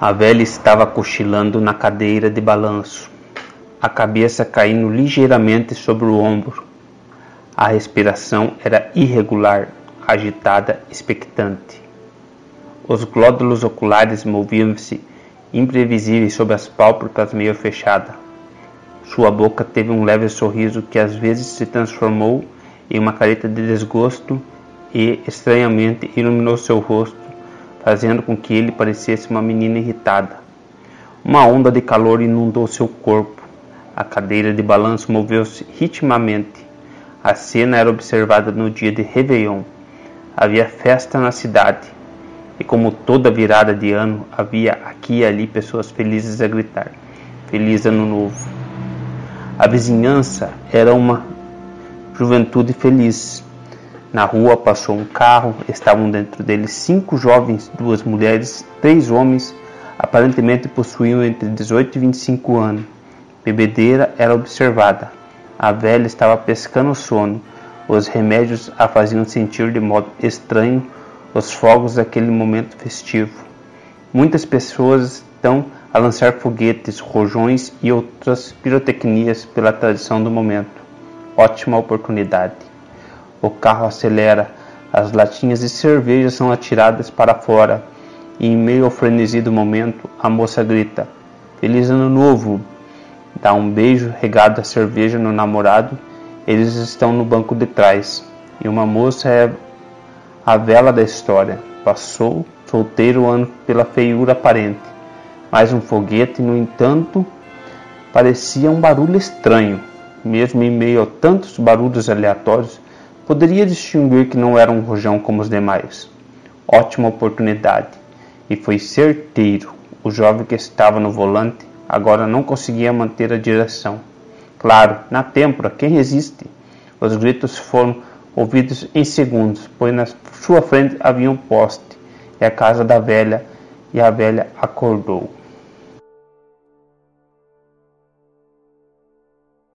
A velha estava cochilando na cadeira de balanço, a cabeça caindo ligeiramente sobre o ombro. A respiração era irregular, agitada, expectante. Os glódulos oculares moviam-se imprevisíveis sob as pálpebras meio fechadas. Sua boca teve um leve sorriso que às vezes se transformou em uma careta de desgosto e, estranhamente, iluminou seu rosto fazendo com que ele parecesse uma menina irritada. Uma onda de calor inundou seu corpo. A cadeira de balanço moveu-se ritmamente. A cena era observada no dia de Réveillon. Havia festa na cidade, e como toda virada de ano, havia aqui e ali pessoas felizes a gritar: Feliz Ano Novo! A vizinhança era uma juventude feliz. Na rua passou um carro, estavam dentro dele cinco jovens, duas mulheres, três homens, aparentemente possuíam entre 18 e 25 anos. Bebedeira era observada. A velha estava pescando o sono. Os remédios a faziam sentir de modo estranho os fogos daquele momento festivo. Muitas pessoas estão a lançar foguetes, rojões e outras pirotecnias pela tradição do momento. Ótima oportunidade. O carro acelera, as latinhas de cerveja são atiradas para fora e, em meio ao frenesi do momento, a moça grita: Feliz Ano Novo! Dá um beijo regado a cerveja no namorado. Eles estão no banco de trás e uma moça é a vela da história. Passou solteiro o ano pela feiura aparente, mas um foguete, no entanto, parecia um barulho estranho, mesmo em meio a tantos barulhos aleatórios Poderia distinguir que não era um rojão como os demais. Ótima oportunidade. E foi certeiro. O jovem que estava no volante agora não conseguia manter a direção. Claro, na têmpora, quem resiste? Os gritos foram ouvidos em segundos, pois na sua frente havia um poste e a casa da velha, e a velha acordou.